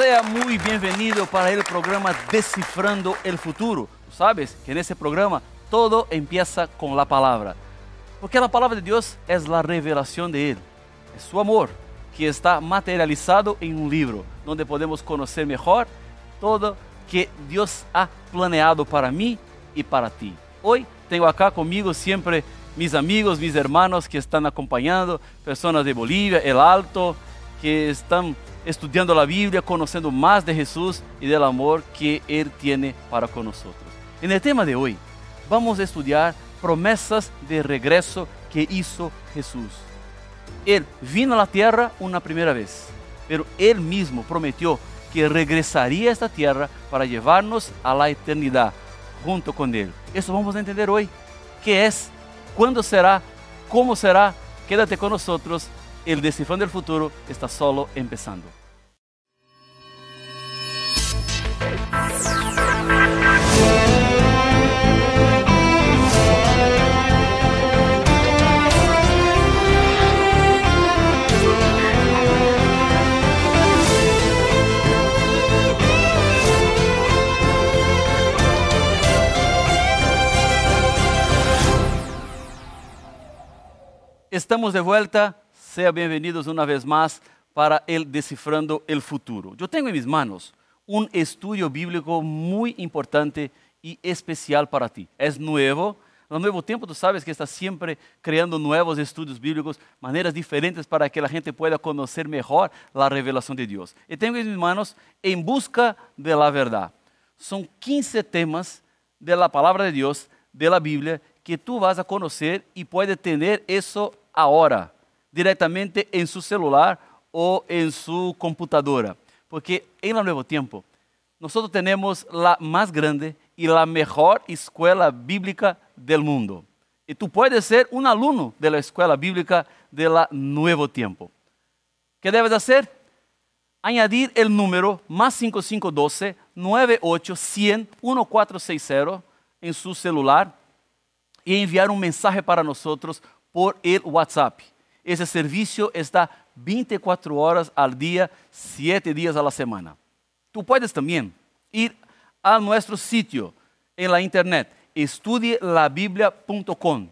Sea muy bienvenido para el programa Descifrando el Futuro. Sabes que en ese programa todo empieza con la palabra. Porque la palabra de Dios es la revelación de Él. Es su amor que está materializado en un libro donde podemos conocer mejor todo que Dios ha planeado para mí y para ti. Hoy tengo acá conmigo siempre mis amigos, mis hermanos que están acompañando, personas de Bolivia, El Alto, que están estudiando la Biblia, conociendo más de Jesús y del amor que Él tiene para con nosotros. En el tema de hoy vamos a estudiar promesas de regreso que hizo Jesús. Él vino a la tierra una primera vez, pero Él mismo prometió que regresaría a esta tierra para llevarnos a la eternidad junto con Él. Eso vamos a entender hoy. ¿Qué es? ¿Cuándo será? ¿Cómo será? Quédate con nosotros. El Descifrando del Futuro está solo empezando. Estamos de vuelta, sean bienvenidos una vez más para el Descifrando el Futuro. Yo tengo en mis manos un estudio bíblico muy importante y especial para ti. Es nuevo, al nuevo tiempo tú sabes que está siempre creando nuevos estudios bíblicos, maneras diferentes para que la gente pueda conocer mejor la revelación de Dios. Y tengo en mis manos En Busca de la Verdad. Son 15 temas de la palabra de Dios, de la Biblia, que tú vas a conocer y puedes tener eso ahora, directamente en su celular o en su computadora. Porque en el nuevo tiempo, nosotros tenemos la más grande y la mejor escuela bíblica del mundo. Y tú puedes ser un alumno de la escuela bíblica de la Nuevo Tiempo. ¿Qué debes hacer? Añadir el número más 5512 98 100 1460 en su celular y enviar un mensaje para nosotros por el WhatsApp. Ese servicio está 24 horas al día, 7 días a la semana. Tú puedes también ir a nuestro sitio en la internet, estudielabiblia.com.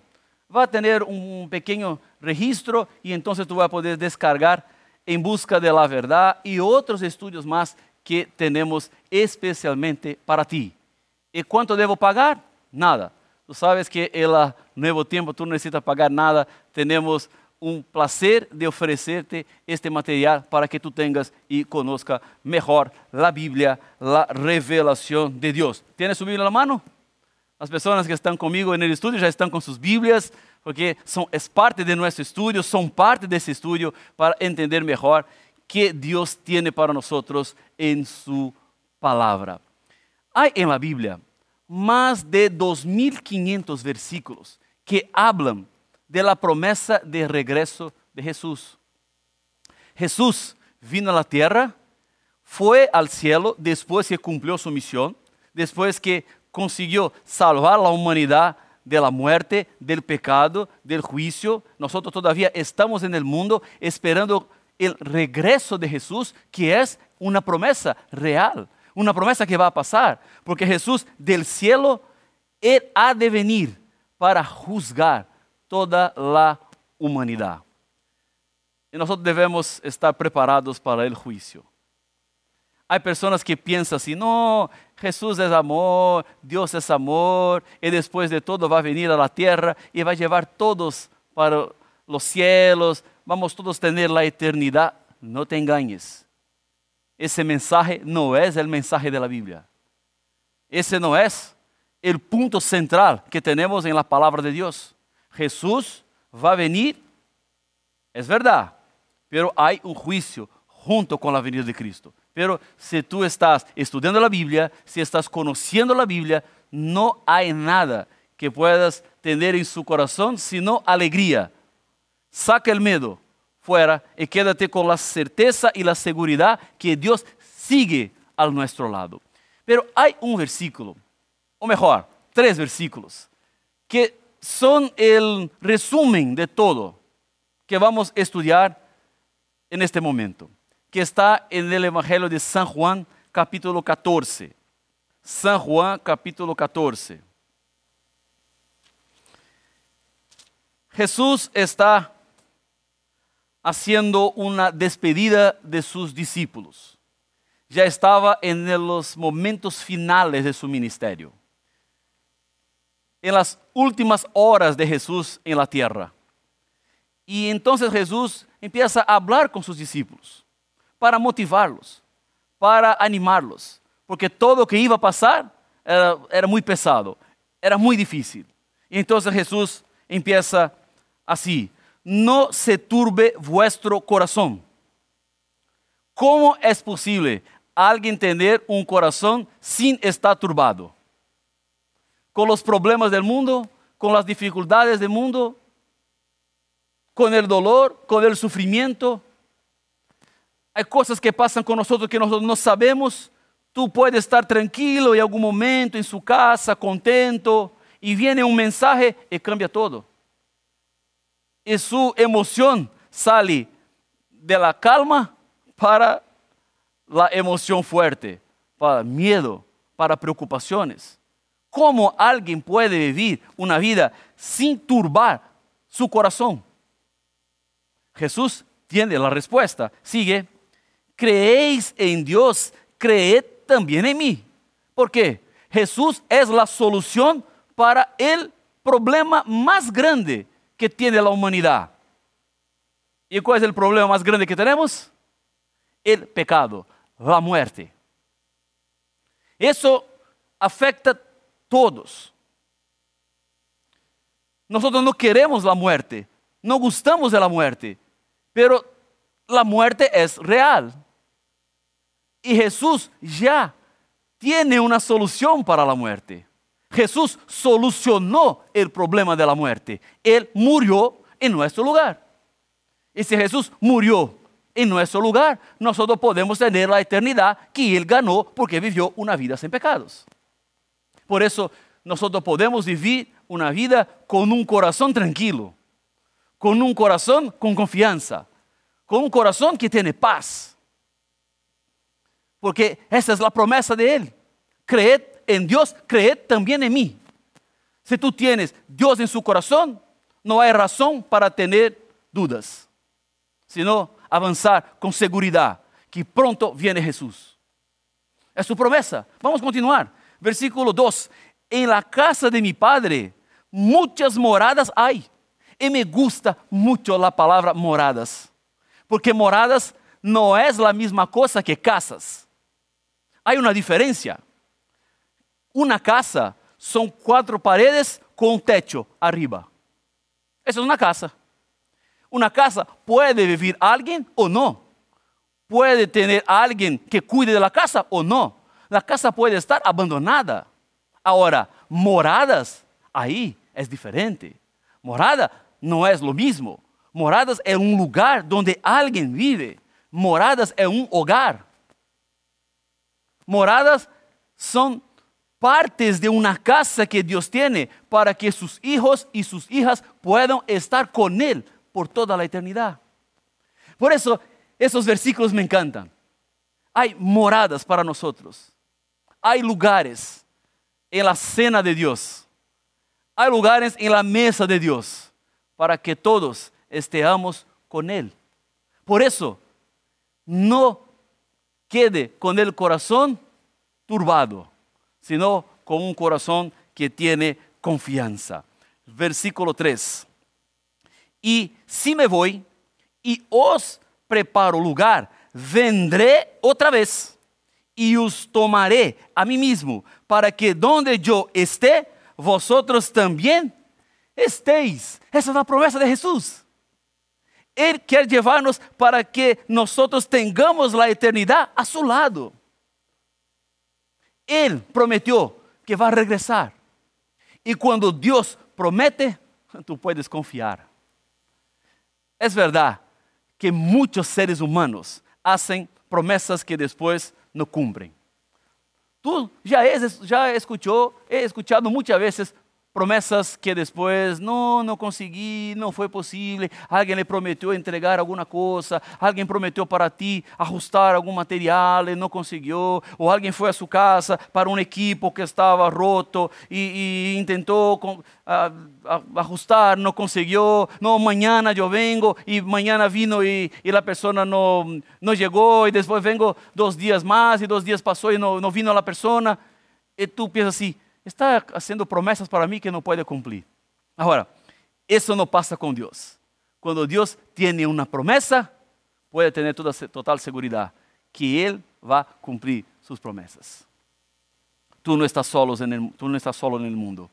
Va a tener un pequeño registro y entonces tú vas a poder descargar en busca de la verdad y otros estudios más que tenemos especialmente para ti. ¿Y cuánto debo pagar? Nada. Tú sabes que el nuevo tiempo tú no necesitas pagar nada. Tenemos un placer de ofrecerte este material para que tú tengas y conozca mejor la Biblia, la revelación de Dios. ¿Tienes su Biblia en la mano? Las personas que están conmigo en el estudio ya están con sus Biblias, porque son, es parte de nuestro estudio, son parte de ese estudio para entender mejor qué Dios tiene para nosotros en su palabra. Hay en la Biblia más de 2.500 versículos que hablan de la promesa de regreso de Jesús. Jesús vino a la tierra, fue al cielo después que cumplió su misión, después que consiguió salvar a la humanidad de la muerte, del pecado, del juicio. Nosotros todavía estamos en el mundo esperando el regreso de Jesús, que es una promesa real una promesa que va a pasar, porque Jesús del cielo, Él ha de venir para juzgar toda la humanidad. Y nosotros debemos estar preparados para el juicio. Hay personas que piensan así, no, Jesús es amor, Dios es amor, y después de todo va a venir a la tierra y va a llevar todos para los cielos, vamos todos a tener la eternidad. No te engañes ese mensaje no es el mensaje de la Biblia. Ese no es el punto central que tenemos en la palabra de Dios. Jesús va a venir, es verdad, pero hay un juicio junto con la venida de Cristo. Pero si tú estás estudiando la Biblia, si estás conociendo la Biblia, no hay nada que puedas tener en su corazón sino alegría. Saca el miedo, fuera y quédate con la certeza y la seguridad que Dios sigue a nuestro lado. Pero hay un versículo, o mejor, tres versículos, que son el resumen de todo que vamos a estudiar en este momento. que está en el Evangelio de San Juan, capítulo 14. San Juan, capítulo 14. Jesús está haciendo una despedida de sus discípulos. Ya estaba en los momentos finales de su ministerio. En las últimas horas de Jesús en la tierra. Y entonces Jesús empieza a hablar con sus discípulos para motivarlos, para animarlos, porque todo lo que iba a pasar era, muy pesado, era muy difícil. Y entonces Jesús empieza así, no se turbe vuestro corazón. ¿Cómo es posible alguien tener un corazón sin estar turbado? Con los problemas del mundo, con las dificultades del mundo, con el dolor, con el sufrimiento. Hay cosas que pasan con nosotros que nosotros no sabemos. Tú puedes estar tranquilo en algún momento en su casa, contento, y viene un mensaje y cambia todo y su emoción sale de la calma para la emoción fuerte, para miedo, para preocupaciones. ¿Cómo alguien puede vivir una vida sin turbar su corazón? Jesús tiene la respuesta. Sigue, creéis en Dios, creed también en mí. ¿Por qué? Jesús es la solución para el problema más grande que tiene la humanidad. ¿Y cuál es el problema más grande que tenemos? El pecado, la muerte. Eso afecta todos. Nosotros no queremos la muerte, no gustamos de la muerte, pero la muerte es real. Y Jesús ya tiene una solución para la muerte. Jesús solucionó el problema de la muerte. Él murió en nuestro lugar. Y si Jesús murió en nuestro lugar, nosotros podemos tener la eternidad que Él ganó porque vivió una vida sin pecados. Por eso nosotros podemos vivir una vida con un corazón tranquilo, con un corazón con confianza, con un corazón que tiene paz. Porque esa es la promesa de Él. Creed en Dios, creed también en mí. Si tú tienes Dios en su corazón, no hay razón para tener dudas, sino avanzar con seguridad que pronto viene Jesús. Es su promesa. Vamos a continuar. Versículo 2. En la casa de mi Padre muchas moradas hay. Y me gusta mucho la palabra moradas. Porque moradas no es la misma cosa que casas. Hay una diferencia. Una casa son cuatro paredes con un techo arriba. Esa es una casa. Una casa puede vivir alguien o no. Puede tener alguien que cuide de la casa o no. La casa puede estar abandonada. Ahora, moradas, ahí es diferente. Morada no es lo mismo. Moradas es un lugar donde alguien vive. Moradas es un hogar. Moradas son partes de una casa que Dios tiene para que sus hijos y sus hijas puedan estar con Él por toda la eternidad. Por eso esos versículos me encantan. Hay moradas para nosotros. Hay lugares en la cena de Dios. Hay lugares en la mesa de Dios para que todos estemos con Él. Por eso, no quede con el corazón turbado sino con un corazón que tiene confianza. Versículo 3. Y si me voy y os preparo lugar, vendré otra vez y os tomaré a mí mismo, para que donde yo esté, vosotros también estéis. Esa es la promesa de Jesús. Él quiere llevarnos para que nosotros tengamos la eternidad a su lado. Él prometió que va a regresar. Y cuando Dios promete, tú puedes confiar. Es verdad que muchos seres humanos hacen promesas que después no cumplen. Tú ya, es, ya escuchó, he escuchado muchas veces promessas que depois não, não consegui, não foi possível. Alguém lhe prometeu entregar alguma coisa, alguém prometeu para ti ajustar algum material e não conseguiu, ou alguém foi a sua casa para um equipo que estava roto e, e tentou ajustar, não conseguiu. Não, amanhã eu vengo e amanhã vino e, e a pessoa não, não chegou e depois vengo dois dias mais e dois dias passou e não, não vino a pessoa. E tu pensas assim, está haciendo promessas para mim que não pode cumprir. Agora, isso não passa com Deus. Quando Deus tem uma promessa, pode ter toda total segurança que Ele vai cumprir suas promessas. Tu não estás solo en tú no estás solo en mundo.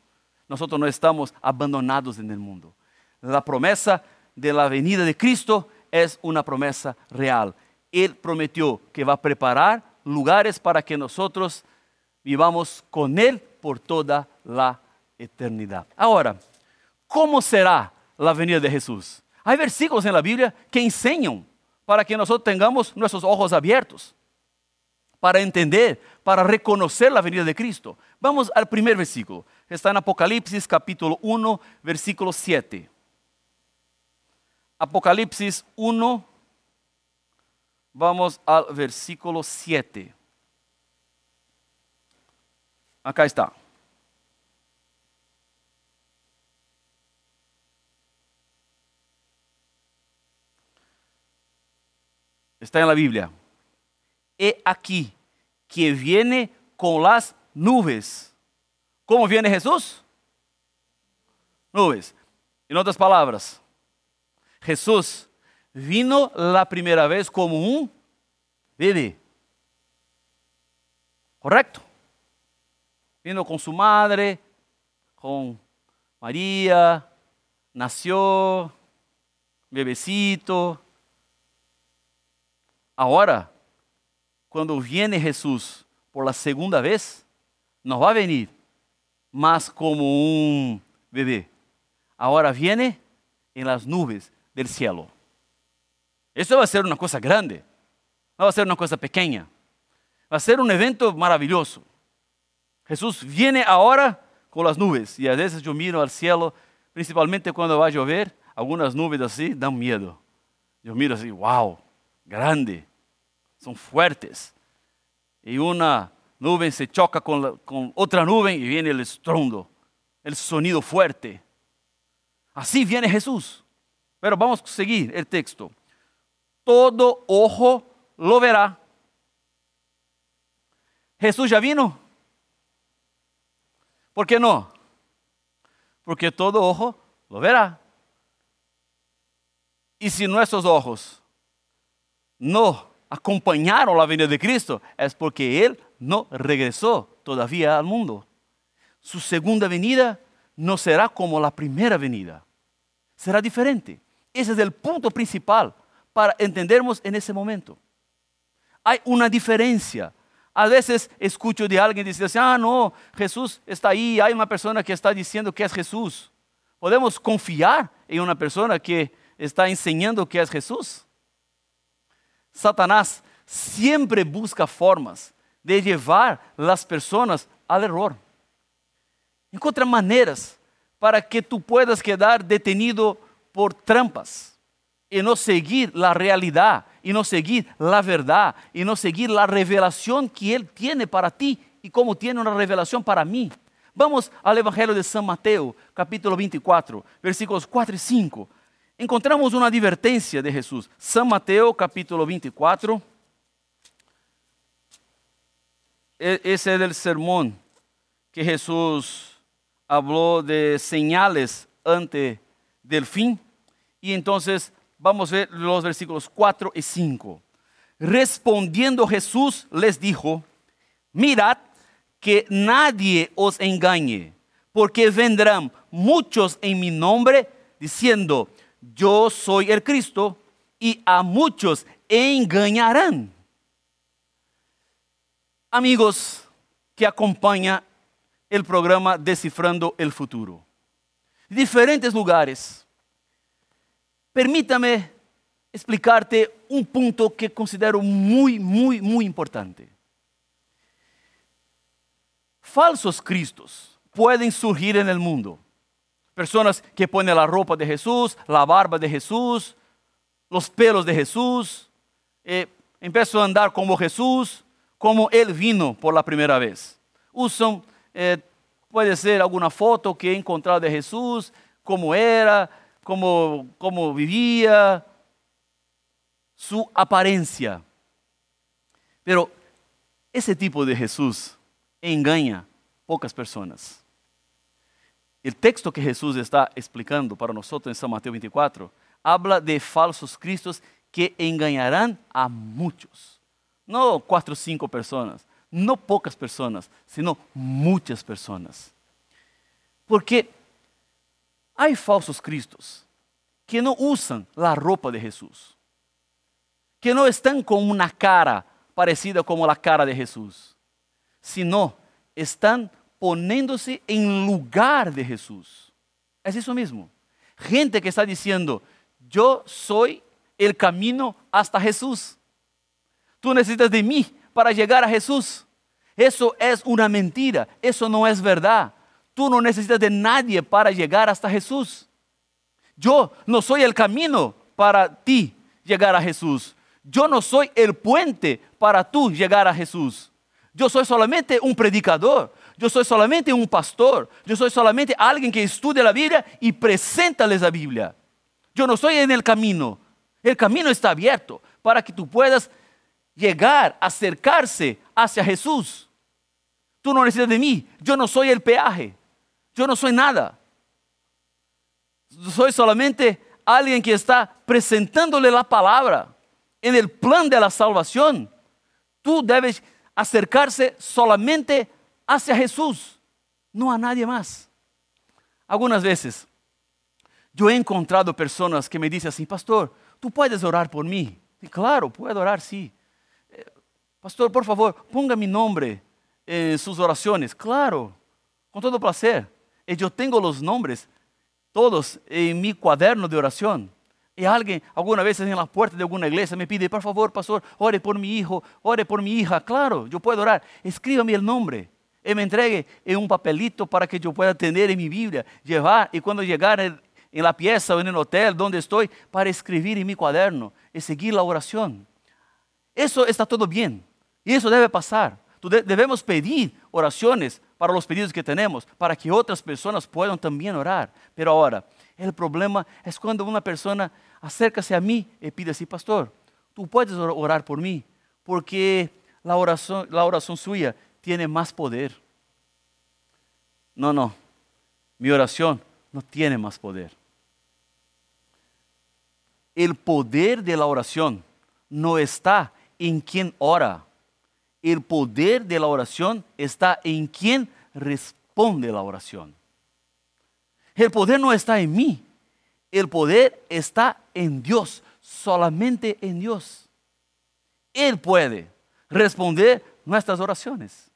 Nós não estamos abandonados no mundo. A promessa de la venida de Cristo é uma promessa real. Ele prometeu que vai preparar lugares para que nós vivamos com Ele por toda la eternidad. Ahora, ¿cómo será la venida de Jesús? Hay versículos en la Biblia que enseñan para que nosotros tengamos nuestros ojos abiertos, para entender, para reconocer la venida de Cristo. Vamos al primer versículo. Está en Apocalipsis capítulo 1, versículo 7. Apocalipsis 1, vamos al versículo 7. Acá está. Está en la Biblia. He aquí que viene con las nubes. ¿Cómo viene Jesús? Nubes. En otras palabras, Jesús vino la primera vez como un bebé. ¿Correcto? Vino con su madre, con María, nació, bebecito. Ahora, cuando viene Jesús por la segunda vez, no va a venir más como un bebé. Ahora viene en las nubes del cielo. Eso va a ser una cosa grande, no va a ser una cosa pequeña. Va a ser un evento maravilloso. Jesús viene ahora con las nubes y a veces yo miro al cielo, principalmente cuando va a llover, algunas nubes así dan miedo. Yo miro así, wow, grande, son fuertes. Y una nube se choca con, con otra nube y viene el estrondo, el sonido fuerte. Así viene Jesús. Pero vamos a seguir el texto. Todo ojo lo verá. Jesús ya vino. ¿Por qué no? Porque todo ojo lo verá. Y si nuestros ojos no acompañaron la venida de Cristo, es porque Él no regresó todavía al mundo. Su segunda venida no será como la primera venida. Será diferente. Ese es el punto principal para entendernos en ese momento. Hay una diferencia a veces escucho de alguien decir ah, no, Jesús está ahí, hay una persona que está diciendo que es Jesús. ¿Podemos confiar en una persona que está enseñando que es Jesús? Satanás siempre busca formas de llevar las personas al error. Encontra maneiras para que tú puedas quedar detenido por trampas y no seguir la realidad y no seguir la verdad y no seguir la revelación que Él tiene para ti y como tiene una revelación para mí. Vamos al Evangelio de San Mateo, capítulo 24, versículos 4 y 5. Encontramos una advertencia de Jesús. San Mateo, capítulo 24. E, ese es el sermón que Jesús habló de señales antes del fin. Y entonces Vamos a ver los versículos 4 y 5. Respondiendo Jesús les dijo, mirad que nadie os engañe, porque vendrán muchos en mi nombre diciendo, yo soy el Cristo, y a muchos engañarán. Amigos que acompañan el programa Descifrando el Futuro. Diferentes lugares Permítame explicarte um ponto que considero muito, muito, muito importante. Falsos cristos, pueden surgir en el mundo. Personas que ponen la ropa de Jesús, la barba de Jesús, los pelos de Jesús, eh, empezó a andar como Jesús, como Él vino por la primera vez. Usan, eh, puede ser alguna foto que he encontrado de Jesús, cómo era, cómo, cómo vivía, su apariencia. Pero ese tipo de Jesús engaña pocas personas. El texto que Jesús está explicando para nosotros en San Mateo 24 habla de falsos cristos que engañarán a muchos. No cuatro o cinco personas, no pocas personas, sino muchas personas. Porque hay falsos cristos que no usan la ropa de Jesús, que no están con una cara parecida como la cara de Jesús, sino están poniéndose en lugar de Jesús. Es eso mismo. Gente que está diciendo, yo soy el camino hasta Jesús. Tú necesitas de mí para llegar a Jesús. Eso es una mentira, eso no es verdad. Tú no necesitas de nadie para llegar hasta Jesús. Yo no soy el camino para ti llegar a Jesús. Yo no soy el puente para tú llegar a Jesús. Yo soy solamente un predicador. Yo soy solamente un pastor. Yo soy solamente alguien que estudia la Biblia y preséntales la Biblia. Yo no soy en el camino. El camino está abierto para que tú puedas llegar, acercarse hacia Jesús. Tú no necesitas de mí. Yo no soy el peaje. Yo no soy nada. Soy solamente alguien que está presentándole la palabra en el plan de la salvación. Tú debes acercarse solamente hacia Jesús, no a nadie más. Algunas veces yo he encontrado personas que me dicen así, pastor, tú puedes orar por mí. Y claro, puedo orar, sí. Eh, pastor, por favor, ponga mi nombre en sus oraciones. Claro, con todo placer. Y yo tengo los nombres todos en mi cuaderno de oración. Y alguien, alguna vez en la puerta de alguna iglesia, me pide, por favor, pastor, ore por mi hijo, ore por mi hija. Claro, yo puedo orar. Escríbame el nombre. Y me entregue en un papelito para que yo pueda tener en mi Biblia, llevar y cuando llegar en la pieza o en el hotel donde estoy, para escribir en mi cuaderno y seguir la oración. Eso está todo bien. Y eso debe pasar. Debemos pedir oraciones para los pedidos que tenemos, para que otras personas puedan también orar. Pero ahora, el problema es cuando una persona acércase a mí y pide así, pastor, tú puedes orar por mí, porque la oración, la oración suya tiene más poder. No, no, mi oración no tiene más poder. El poder de la oración no está en quien ora, el poder de la oración está en quien responde la oración. El poder no está en mí, el poder está en Dios, solamente en Dios. Él puede responder nuestras oraciones.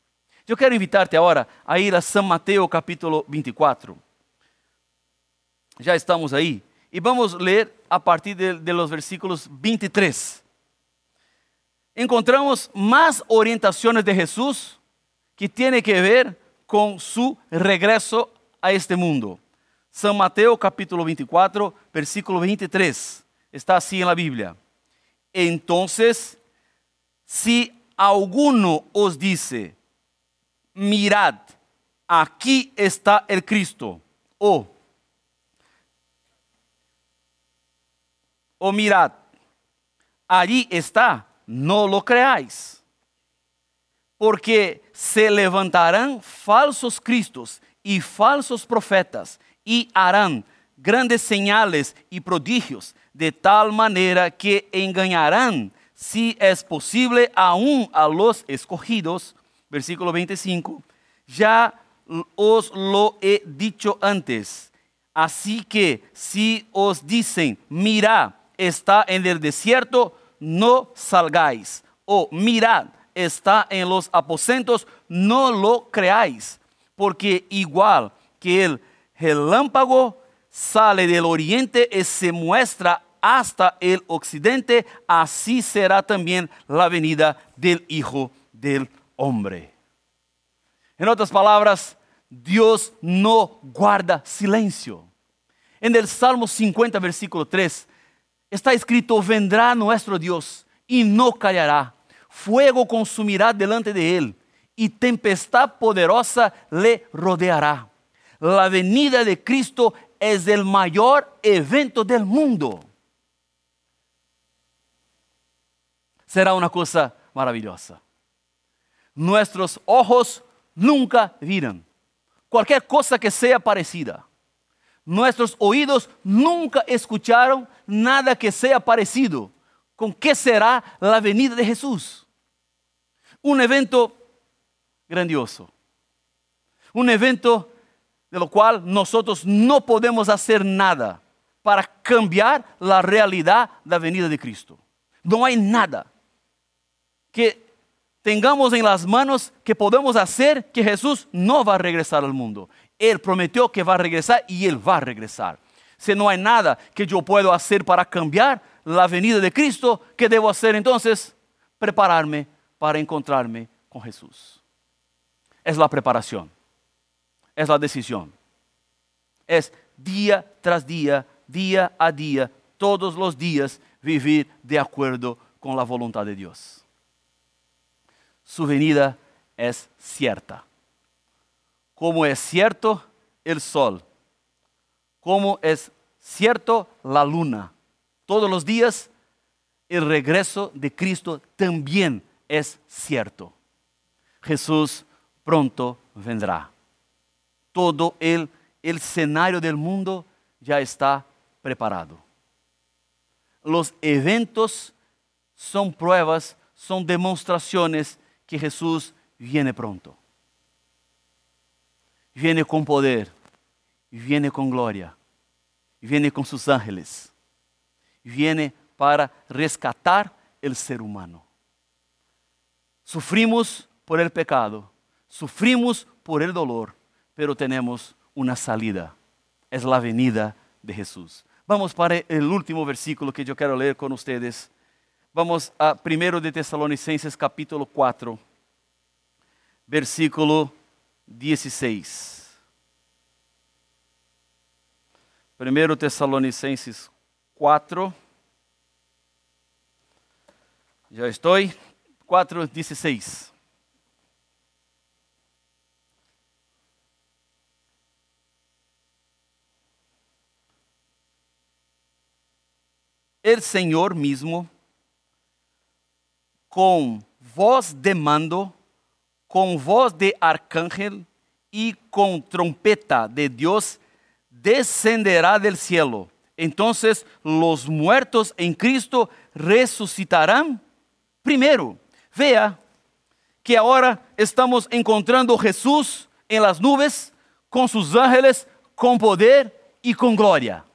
Yo quiero invitarte ahora a ir a San Mateo capítulo 24. Ya estamos ahí. Y vamos a leer a partir de, de los versículos 23 encontramos más orientaciones de Jesús que tiene que ver con su regreso a este mundo. San Mateo capítulo 24, versículo 23. Está así en la Biblia. Entonces, si alguno os dice, mirad, aquí está el Cristo, o, o mirad, allí está, no lo creáis. Porque se levantarán falsos cristos y falsos profetas y harán grandes señales y prodigios de tal manera que engañarán, si es posible, aún a los escogidos. Versículo 25. Ya os lo he dicho antes. Así que si os dicen, mira, está en el desierto, no salgáis. O mirad, está en los aposentos, no lo creáis. Porque igual que el relámpago sale del oriente y se muestra hasta el occidente, así será también la venida del Hijo del Hombre. En otras palabras, Dios no guarda silencio. En el Salmo 50, versículo 3, está escrito, vendrá nuestro Dios y no callará. Fuego consumirá delante de él y tempestad poderosa le rodeará. La venida de Cristo es el mayor evento del mundo. Será una cosa maravillosa. Nuestros ojos nunca viran cualquier cosa que sea parecida. Nuestros oídos nunca escucharon nada que sea parecido. ¿Con qué será la venida de Jesús? Un evento grandioso. Un evento de lo cual nosotros no podemos hacer nada para cambiar la realidad de la venida de Cristo. No hay nada que tengamos en las manos que podemos hacer que Jesús no va a regresar al mundo. Él prometió que va a regresar y Él va a regresar. Si no hay nada que yo pueda hacer para cambiar la venida de Cristo, ¿qué debo hacer entonces? Prepararme para encontrarme con Jesús. Es la preparación es la decisión. Es día tras día, día a día, todos los días vivir de acuerdo con la voluntad de Dios. Su venida es cierta. Como es cierto el sol, como es cierto la luna. Todos los días el regreso de Cristo también es cierto. Jesús pronto vendrá todo el, el escenario del mundo ya está preparado. Los eventos son pruebas, son demostraciones que Jesús viene pronto. Viene con poder, viene con gloria, viene con sus ángeles, viene para rescatar el ser humano. Sufrimos por el pecado, sufrimos por el dolor, pero tenemos una salida. Es la venida de Jesús. Vamos para el último versículo que yo quiero leer con ustedes. Vamos a 1 de Tesalonicenses capítulo 4, versículo 16. 1 Tesalonicenses 4. Já estou. 4, 16. el Señor mismo, con voz de mando, con voz de arcángel y con trompeta de Dios, descenderá del cielo. Entonces los muertos en Cristo resucitarán primero. Vea que ahora estamos encontrando Jesús en las nubes con sus ángeles, con poder y con gloria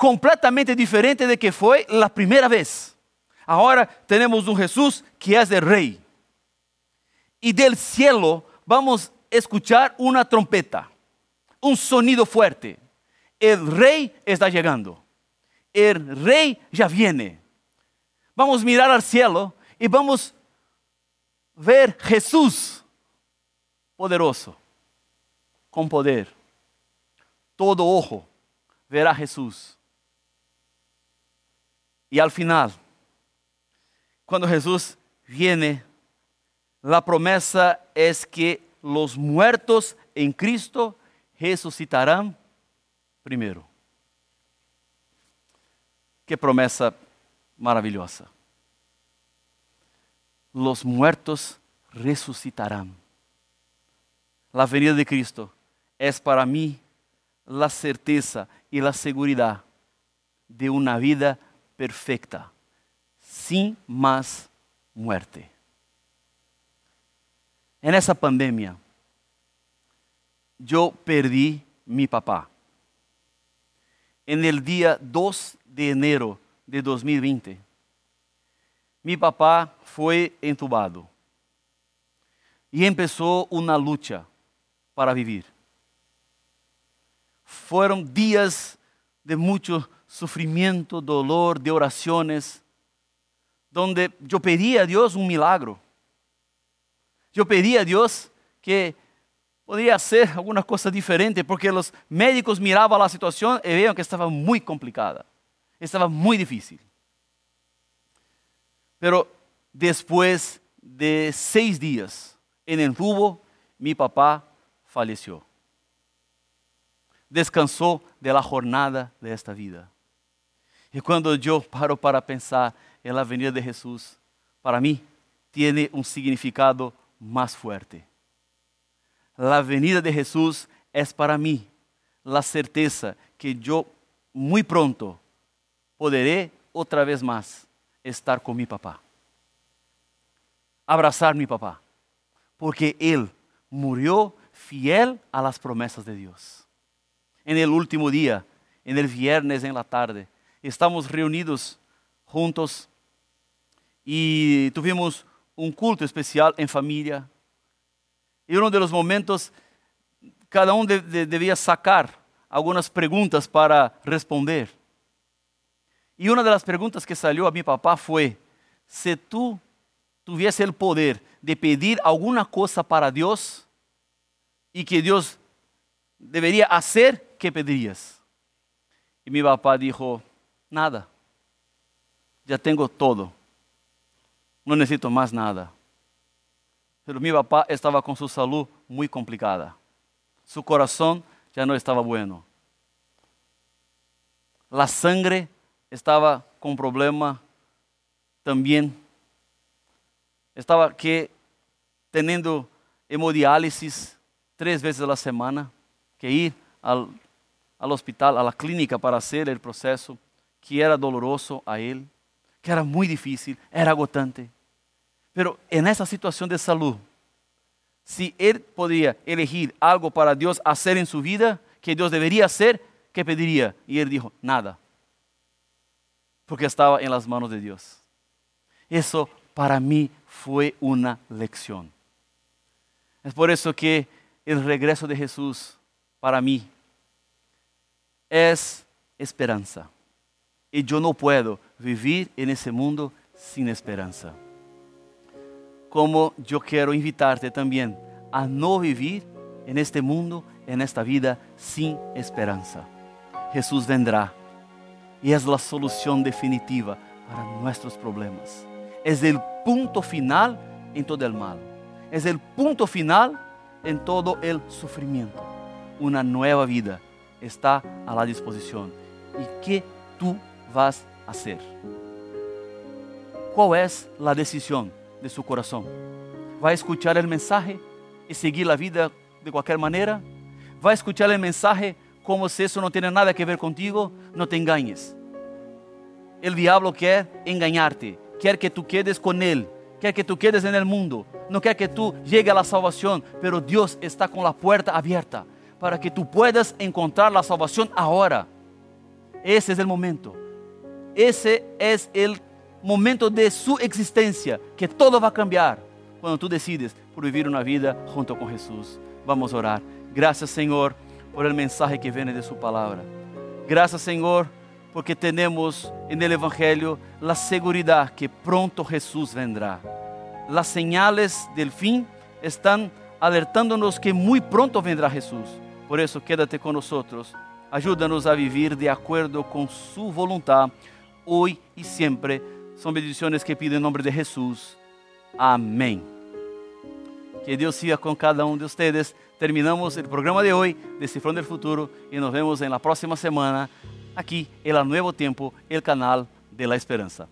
completamente diferente de que foi a primeira vez. Agora temos um Jesus que é o rei. E del cielo vamos escuchar uma trompeta, um sonido fuerte. El rei está chegando. El rei já viene. Vamos mirar al cielo e vamos ver Jesus poderoso, com poder. Todo ojo verá Jesus y al final, cuando Jesús viene, la promesa es que los muertos en Cristo resucitarán primero. Qué promesa maravillosa. Los muertos resucitarán. La venida de Cristo es para mí la certeza y la seguridad de una vida perfecta, sin más muerte. En esa pandemia, yo perdí mi papá. En el día 2 de enero de 2020, mi papá fue entubado y empezó una lucha para vivir. Fueron días de mucho sufrimiento, dolor, de oraciones, donde yo pedía a Dios un milagro. Yo pedía a Dios que podría hacer alguna cosa diferente, porque los médicos miraban la situación y veían que estaba muy complicada, estaba muy difícil. Pero después de seis días en el tubo, mi papá falleció. Descansó de la jornada de esta vida. Y cuando yo paro para pensar en la venida de Jesús, para mí tiene un significado más fuerte. La venida de Jesús es para mí la certeza que yo muy pronto podré otra vez más estar con mi papá. Abrazar mi papá. Porque Él murió fiel a las promesas de Dios. En el último día, en el viernes en la tarde, estamos reunidos juntos y tuvimos un culto especial en familia. Y uno de los momentos, cada uno de, de, debía sacar algunas preguntas para responder. Y una de las preguntas que salió a mi papá fue, si tú tuviese el poder de pedir alguna cosa para Dios y que Dios debería hacer, ¿qué pedirías? Y mi papá dijo, nada, ya tengo todo, no necesito más nada. Pero mi papá estaba con su salud muy complicada, su corazón ya no estaba bueno, la sangre estaba con problema también. Estaba que teniendo hemodiálisis tres veces a la semana, que ir al, al hospital, a la clínica para hacer el proceso, que era doloroso a él, que era muy difícil, era agotante. Pero en esa situación de salud, si él podía elegir algo para Dios hacer en su vida, que Dios debería hacer, ¿qué pediría? Y él dijo, nada porque estaba en las manos de Dios. Eso para mí fue una lección. Es por eso que el regreso de Jesús para mí es esperanza. Y yo no puedo vivir en ese mundo sin esperanza. Como yo quiero invitarte también a no vivir en este mundo, en esta vida, sin esperanza. Jesús vendrá y es la solución definitiva para nuestros problemas. Es el punto final en todo el mal. Es el punto final en todo el sufrimiento. Una nueva vida está a la disposición. ¿Y qué tú vas hacer? ¿Cuál es la decisión de su corazón? ¿Va a escuchar el mensaje y seguir la vida de cualquier manera? ¿Va a escuchar el mensaje como si eso no tiene nada que ver contigo, no te engañes. El diablo quiere engañarte, quiere que tú quedes con él, quiere que tú quedes en el mundo, no quiere que tú llegue a la salvación, pero Dios está con la puerta abierta para que tú puedas encontrar la salvación ahora. Ese es el momento. Ese es el momento de su existencia, que todo va a cambiar cuando tú decides por vivir una vida junto con Jesús. Vamos a orar. Gracias Señor por el mensaje que viene de su palabra. Gracias Señor porque tenemos en el Evangelio la seguridad que pronto Jesús vendrá. Las señales del fin están alertándonos que muy pronto vendrá Jesús. Por eso quédate con nosotros. Ayúdanos a vivir de acuerdo con su voluntad hoy y siempre. Son bendiciones que pido en nombre de Jesús. Amén. Que Dios siga con cada uno de ustedes. Terminamos el programa de hoy, Descifrando el Futuro, y nos vemos en la próxima semana aquí en El Nuevo Tiempo, el canal de la Esperanza.